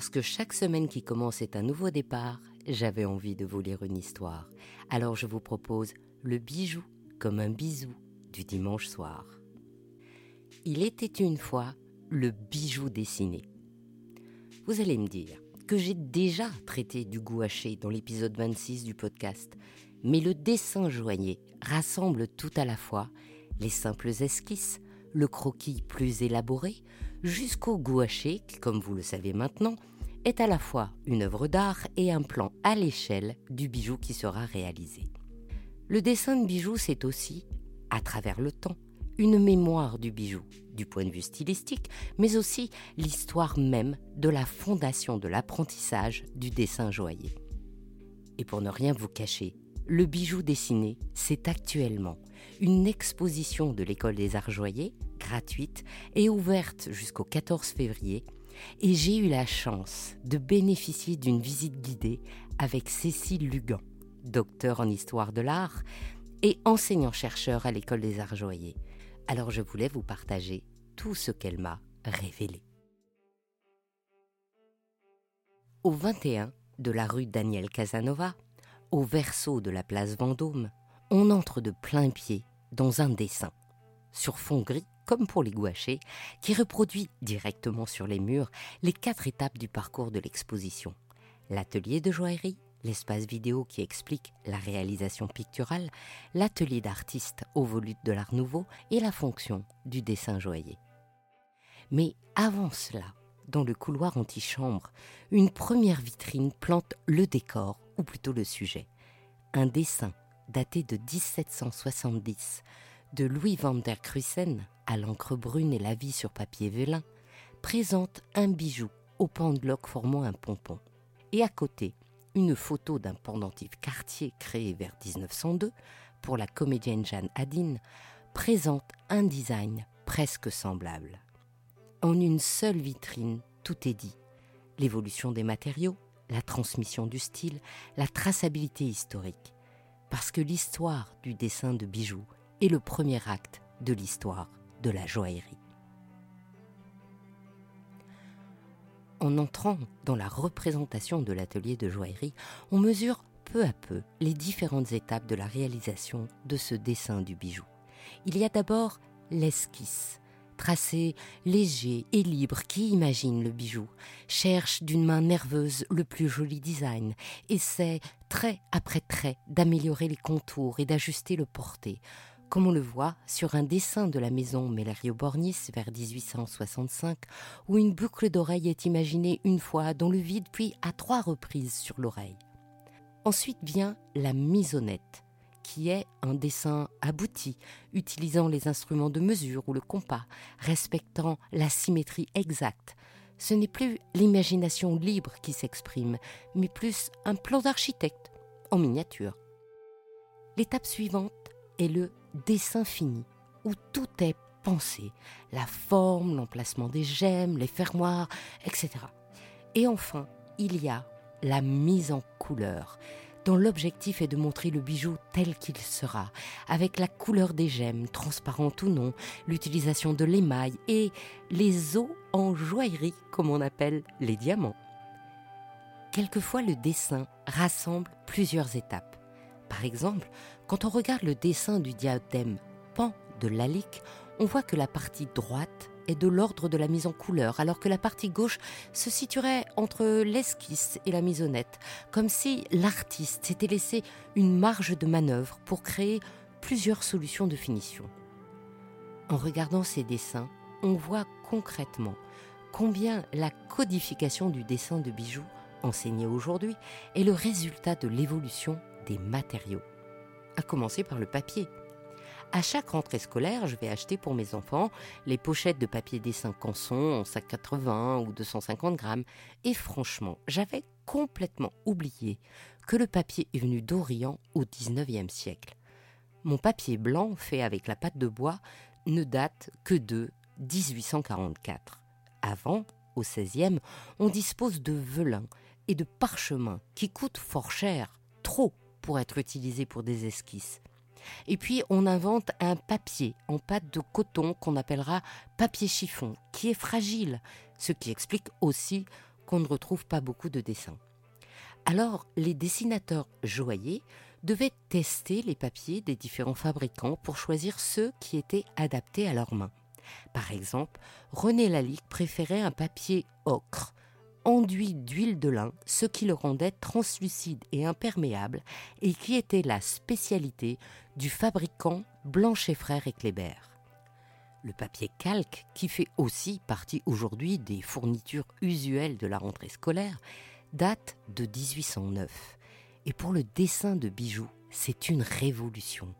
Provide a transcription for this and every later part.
Parce que chaque semaine qui commence est un nouveau départ, j'avais envie de vous lire une histoire. Alors je vous propose le bijou comme un bisou du dimanche soir. Il était une fois le bijou dessiné. Vous allez me dire que j'ai déjà traité du gouaché dans l'épisode 26 du podcast, mais le dessin joigné rassemble tout à la fois les simples esquisses, le croquis plus élaboré, jusqu'au gouaché qui, comme vous le savez maintenant, est à la fois une œuvre d'art et un plan à l'échelle du bijou qui sera réalisé. Le dessin de bijou, c'est aussi, à travers le temps, une mémoire du bijou, du point de vue stylistique, mais aussi l'histoire même de la fondation de l'apprentissage du dessin joaillier. Et pour ne rien vous cacher, le bijou dessiné, c'est actuellement une exposition de l'école des arts joyers, gratuite et ouverte jusqu'au 14 février, et j'ai eu la chance de bénéficier d'une visite guidée avec Cécile Lugan, docteur en histoire de l'art et enseignant-chercheur à l'école des arts joyers. Alors je voulais vous partager tout ce qu'elle m'a révélé. Au 21 de la rue Daniel Casanova, au verso de la place Vendôme, on entre de plein pied dans un dessin, sur fond gris comme pour les gouachés, qui reproduit directement sur les murs les quatre étapes du parcours de l'exposition. L'atelier de joaillerie, l'espace vidéo qui explique la réalisation picturale, l'atelier d'artiste au volute de l'art nouveau et la fonction du dessin joaillier. Mais avant cela, dans le couloir antichambre, une première vitrine plante le décor ou plutôt le sujet. Un dessin daté de 1770 de Louis van der Kruisen à l'encre brune et la vie sur papier vélin présente un bijou au pendeloque formant un pompon. Et à côté, une photo d'un pendentif quartier créé vers 1902 pour la comédienne Jeanne Hadine présente un design presque semblable. En une seule vitrine, tout est dit. L'évolution des matériaux, la transmission du style, la traçabilité historique. Parce que l'histoire du dessin de bijoux est le premier acte de l'histoire de la joaillerie. En entrant dans la représentation de l'atelier de joaillerie, on mesure peu à peu les différentes étapes de la réalisation de ce dessin du bijou. Il y a d'abord l'esquisse, tracé léger et libre qui imagine le bijou, cherche d'une main nerveuse le plus joli design, essaie trait après trait d'améliorer les contours et d'ajuster le porté, comme on le voit sur un dessin de la maison Mellerio Bornis vers 1865, où une boucle d'oreille est imaginée une fois dans le vide puis à trois reprises sur l'oreille. Ensuite vient la misonnette, qui est un dessin abouti, utilisant les instruments de mesure ou le compas, respectant la symétrie exacte. Ce n'est plus l'imagination libre qui s'exprime, mais plus un plan d'architecte en miniature. L'étape suivante est le dessin fini, où tout est pensé, la forme, l'emplacement des gemmes, les fermoirs, etc. Et enfin, il y a la mise en couleur, dont l'objectif est de montrer le bijou tel qu'il sera, avec la couleur des gemmes, transparentes ou non, l'utilisation de l'émail et les os en joaillerie, comme on appelle les diamants. Quelquefois, le dessin rassemble plusieurs étapes. Par exemple, quand on regarde le dessin du diadème pan de Lalique, on voit que la partie droite est de l'ordre de la mise en couleur, alors que la partie gauche se situerait entre l'esquisse et la misonnette, comme si l'artiste s'était laissé une marge de manœuvre pour créer plusieurs solutions de finition. En regardant ces dessins, on voit concrètement combien la codification du dessin de bijoux enseigné aujourd'hui est le résultat de l'évolution des matériaux, à commencer par le papier. À chaque rentrée scolaire, je vais acheter pour mes enfants les pochettes de papier dessin Canson en 180 ou 250 grammes. Et franchement, j'avais complètement oublié que le papier est venu d'Orient au 19e siècle. Mon papier blanc fait avec la pâte de bois ne date que de 1844. Avant, au 16e, on dispose de velin et de parchemin qui coûtent fort cher, trop pour être utilisés pour des esquisses. Et puis on invente un papier en pâte de coton qu'on appellera papier chiffon, qui est fragile, ce qui explique aussi qu'on ne retrouve pas beaucoup de dessins. Alors, les dessinateurs joailliers devaient tester les papiers des différents fabricants pour choisir ceux qui étaient adaptés à leurs mains. Par exemple, René Lalique préférait un papier ocre, enduit d'huile de lin, ce qui le rendait translucide et imperméable, et qui était la spécialité du fabricant Blanchet Frères et Kléber. Le papier calque, qui fait aussi partie aujourd'hui des fournitures usuelles de la rentrée scolaire, date de 1809. Et pour le dessin de bijoux, c'est une révolution.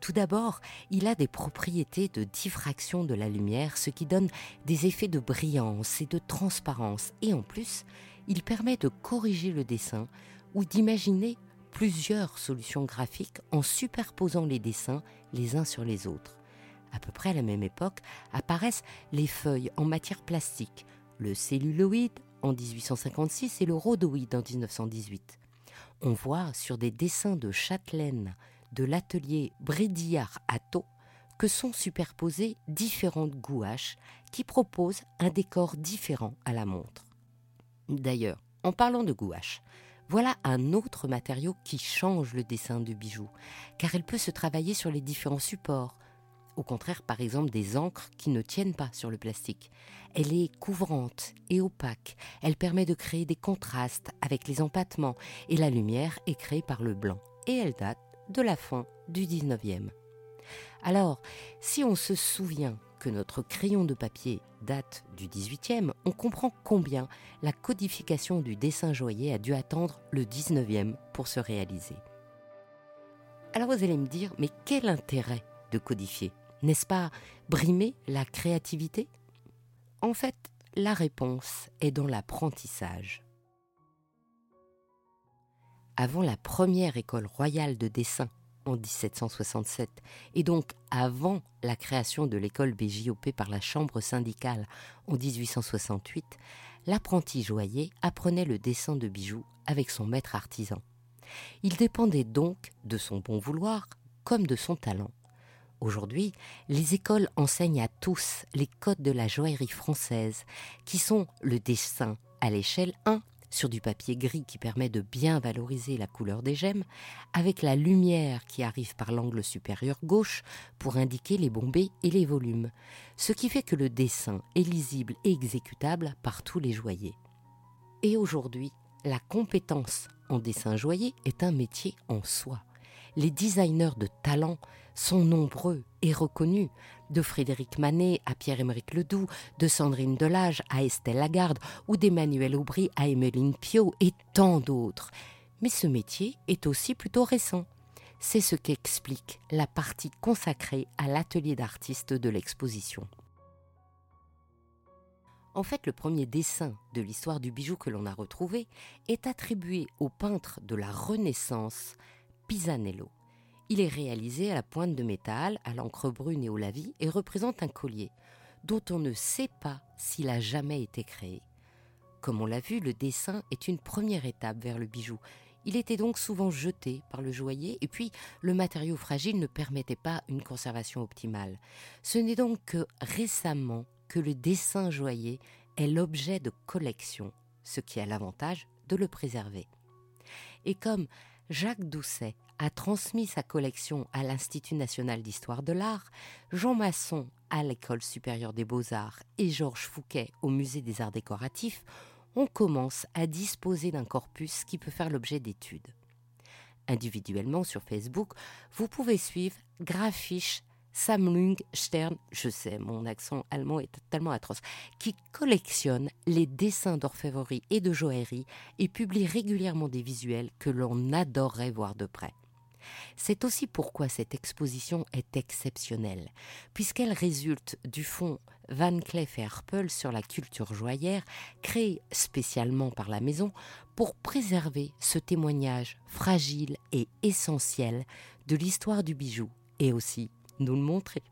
Tout d'abord, il a des propriétés de diffraction de la lumière, ce qui donne des effets de brillance et de transparence. Et en plus, il permet de corriger le dessin ou d'imaginer plusieurs solutions graphiques en superposant les dessins les uns sur les autres. À peu près à la même époque apparaissent les feuilles en matière plastique, le celluloïde en 1856 et le rhodoïde en 1918. On voit sur des dessins de châtelaine de l'atelier Brédillard à que sont superposées différentes gouaches qui proposent un décor différent à la montre. D'ailleurs, en parlant de gouache, voilà un autre matériau qui change le dessin du bijou, car elle peut se travailler sur les différents supports. Au contraire, par exemple, des encres qui ne tiennent pas sur le plastique. Elle est couvrante et opaque. Elle permet de créer des contrastes avec les empattements et la lumière est créée par le blanc. Et elle date de la fin du 19e. Alors, si on se souvient que notre crayon de papier date du 18e, on comprend combien la codification du dessin joyeux a dû attendre le 19e pour se réaliser. Alors vous allez me dire, mais quel intérêt de codifier? N'est-ce pas brimer la créativité? En fait, la réponse est dans l'apprentissage avant la première école royale de dessin en 1767 et donc avant la création de l'école BJOP par la Chambre syndicale en 1868, l'apprenti joaillier apprenait le dessin de bijoux avec son maître artisan. Il dépendait donc de son bon vouloir comme de son talent. Aujourd'hui, les écoles enseignent à tous les codes de la joaillerie française, qui sont le dessin à l'échelle 1 sur du papier gris qui permet de bien valoriser la couleur des gemmes, avec la lumière qui arrive par l'angle supérieur gauche pour indiquer les bombées et les volumes, ce qui fait que le dessin est lisible et exécutable par tous les joyers. Et aujourd'hui, la compétence en dessin joyeux est un métier en soi. Les designers de talent sont nombreux et reconnus, de Frédéric Manet à Pierre-Émeric Ledoux, de Sandrine Delage à Estelle Lagarde ou d'Emmanuel Aubry à Emmeline Pio et tant d'autres. Mais ce métier est aussi plutôt récent. C'est ce qu'explique la partie consacrée à l'atelier d'artistes de l'exposition. En fait, le premier dessin de l'histoire du bijou que l'on a retrouvé est attribué au peintre de la Renaissance, Pisanello. Il est réalisé à la pointe de métal, à l'encre brune et au lavis, et représente un collier, dont on ne sait pas s'il a jamais été créé. Comme on l'a vu, le dessin est une première étape vers le bijou. Il était donc souvent jeté par le joaillier et puis le matériau fragile ne permettait pas une conservation optimale. Ce n'est donc que récemment que le dessin joaillier est l'objet de collection, ce qui a l'avantage de le préserver. Et comme Jacques Doucet a transmis sa collection à l'Institut national d'histoire de l'art, Jean Masson à l'École supérieure des beaux-arts et Georges Fouquet au Musée des arts décoratifs, on commence à disposer d'un corpus qui peut faire l'objet d'études. Individuellement sur Facebook, vous pouvez suivre Graphisch Sammlung Stern, je sais, mon accent allemand est tellement atroce, qui collectionne les dessins d'orfèvrerie et de joaillerie et publie régulièrement des visuels que l'on adorerait voir de près. C'est aussi pourquoi cette exposition est exceptionnelle, puisqu'elle résulte du fonds Van Cleef Arpels sur la culture joaillère, créé spécialement par la maison pour préserver ce témoignage fragile et essentiel de l'histoire du bijou et aussi nous le montrer.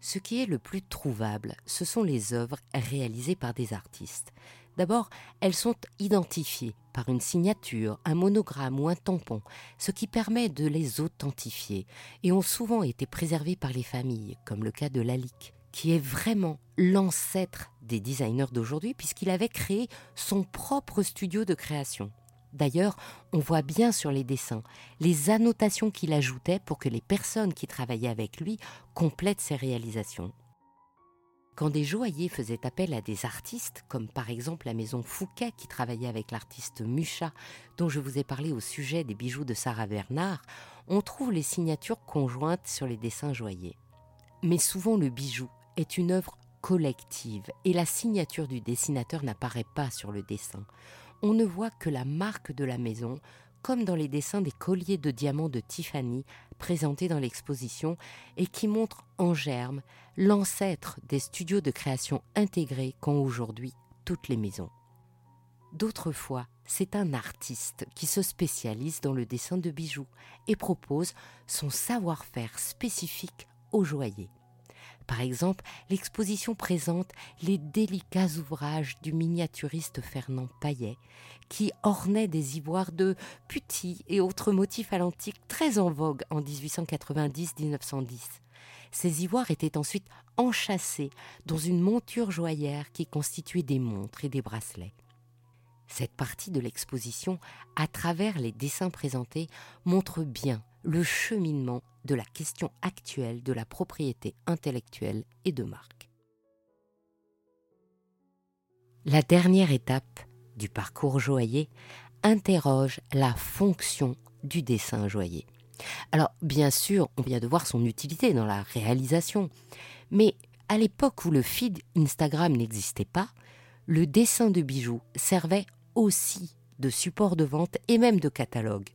Ce qui est le plus trouvable, ce sont les œuvres réalisées par des artistes. D'abord, elles sont identifiées par une signature, un monogramme ou un tampon, ce qui permet de les authentifier, et ont souvent été préservées par les familles, comme le cas de Lalique, qui est vraiment l'ancêtre des designers d'aujourd'hui puisqu'il avait créé son propre studio de création. D'ailleurs, on voit bien sur les dessins les annotations qu'il ajoutait pour que les personnes qui travaillaient avec lui complètent ses réalisations. Quand des joailliers faisaient appel à des artistes, comme par exemple la maison Fouquet qui travaillait avec l'artiste Mucha, dont je vous ai parlé au sujet des bijoux de Sarah Bernard, on trouve les signatures conjointes sur les dessins joailliers. Mais souvent le bijou est une œuvre collective et la signature du dessinateur n'apparaît pas sur le dessin. On ne voit que la marque de la maison, comme dans les dessins des colliers de diamants de Tiffany présentés dans l'exposition et qui montrent en germe l'ancêtre des studios de création intégrés qu'ont aujourd'hui toutes les maisons. D'autres fois, c'est un artiste qui se spécialise dans le dessin de bijoux et propose son savoir-faire spécifique aux joailliers. Par exemple, l'exposition présente les délicats ouvrages du miniaturiste Fernand Paillet, qui ornait des ivoires de putti et autres motifs à l'antique très en vogue en 1890-1910. Ces ivoires étaient ensuite enchâssés dans une monture joaillère qui constituait des montres et des bracelets. Cette partie de l'exposition, à travers les dessins présentés, montre bien le cheminement de la question actuelle de la propriété intellectuelle et de marque. La dernière étape du parcours joaillier interroge la fonction du dessin joaillier. Alors, bien sûr, on vient de voir son utilité dans la réalisation, mais à l'époque où le feed Instagram n'existait pas, le dessin de bijoux servait aussi de support de vente et même de catalogue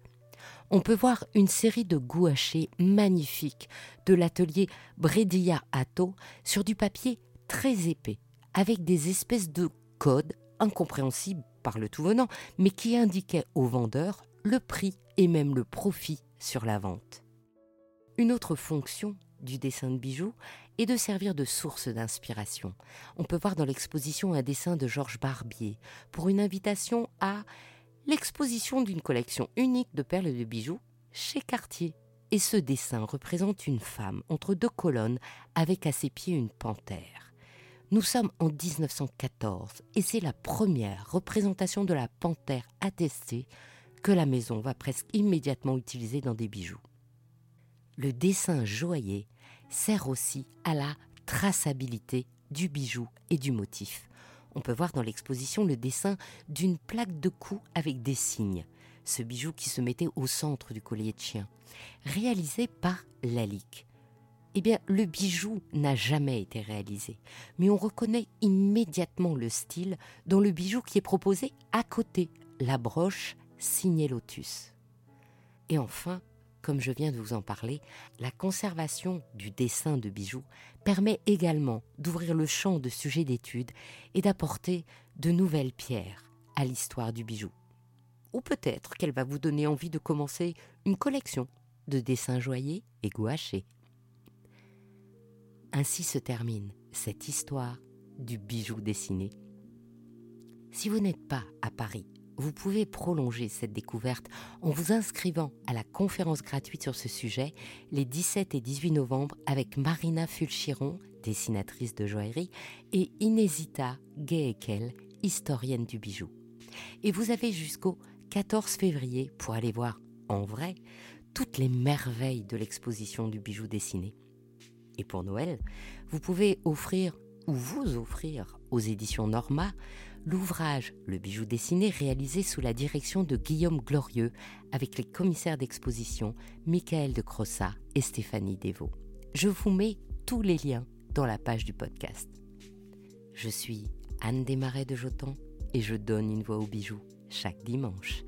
on peut voir une série de gouachés magnifiques de l'atelier Bredia Atto sur du papier très épais, avec des espèces de codes incompréhensibles par le tout venant, mais qui indiquaient aux vendeurs le prix et même le profit sur la vente. Une autre fonction du dessin de bijoux est de servir de source d'inspiration. On peut voir dans l'exposition un dessin de Georges Barbier pour une invitation à l'exposition d'une collection unique de perles de bijoux chez Cartier. Et ce dessin représente une femme entre deux colonnes avec à ses pieds une panthère. Nous sommes en 1914 et c'est la première représentation de la panthère attestée que la maison va presque immédiatement utiliser dans des bijoux. Le dessin joaillier sert aussi à la traçabilité du bijou et du motif on peut voir dans l'exposition le dessin d'une plaque de cou avec des signes, ce bijou qui se mettait au centre du collier de chien, réalisé par Lalique. Eh bien, le bijou n'a jamais été réalisé, mais on reconnaît immédiatement le style dans le bijou qui est proposé à côté, la broche signée Lotus. Et enfin, comme je viens de vous en parler, la conservation du dessin de bijoux permet également d'ouvrir le champ de sujets d'étude et d'apporter de nouvelles pierres à l'histoire du bijou. Ou peut-être qu'elle va vous donner envie de commencer une collection de dessins joyeux et gouachés. Ainsi se termine cette histoire du bijou dessiné. Si vous n'êtes pas à Paris vous pouvez prolonger cette découverte en vous inscrivant à la conférence gratuite sur ce sujet les 17 et 18 novembre avec Marina Fulchiron, dessinatrice de joaillerie, et Inesita Geekel, historienne du bijou. Et vous avez jusqu'au 14 février pour aller voir en vrai toutes les merveilles de l'exposition du bijou dessiné. Et pour Noël, vous pouvez offrir ou vous offrir aux éditions Norma l'ouvrage Le bijou dessiné réalisé sous la direction de Guillaume Glorieux avec les commissaires d'exposition Michael de Crossa et Stéphanie Devaux. Je vous mets tous les liens dans la page du podcast. Je suis Anne Desmarais de Joton et je donne une voix aux bijoux chaque dimanche.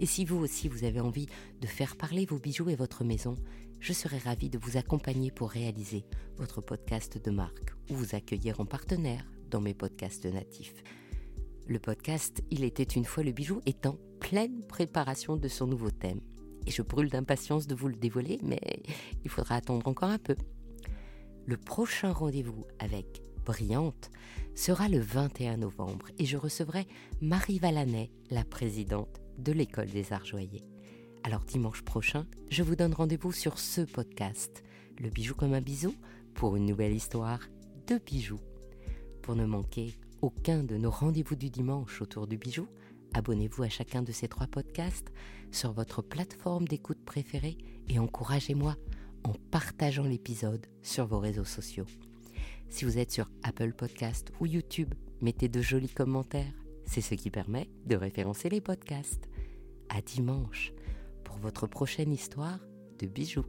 Et si vous aussi vous avez envie de faire parler vos bijoux et votre maison, je serai ravie de vous accompagner pour réaliser votre podcast de marque ou vous accueillir en partenaire dans mes podcasts natifs. Le podcast Il était une fois le bijou est en pleine préparation de son nouveau thème. Et je brûle d'impatience de vous le dévoiler, mais il faudra attendre encore un peu. Le prochain rendez-vous avec Brillante sera le 21 novembre et je recevrai Marie Valanet, la présidente de l'École des Arts Joyers. Alors dimanche prochain, je vous donne rendez-vous sur ce podcast, Le bijou comme un bisou, pour une nouvelle histoire de bijoux. Pour ne manquer aucun de nos rendez-vous du dimanche autour du bijou, abonnez-vous à chacun de ces trois podcasts sur votre plateforme d'écoute préférée et encouragez-moi en partageant l'épisode sur vos réseaux sociaux. Si vous êtes sur Apple Podcast ou YouTube, mettez de jolis commentaires. C'est ce qui permet de référencer les podcasts. À dimanche pour votre prochaine histoire de bijoux.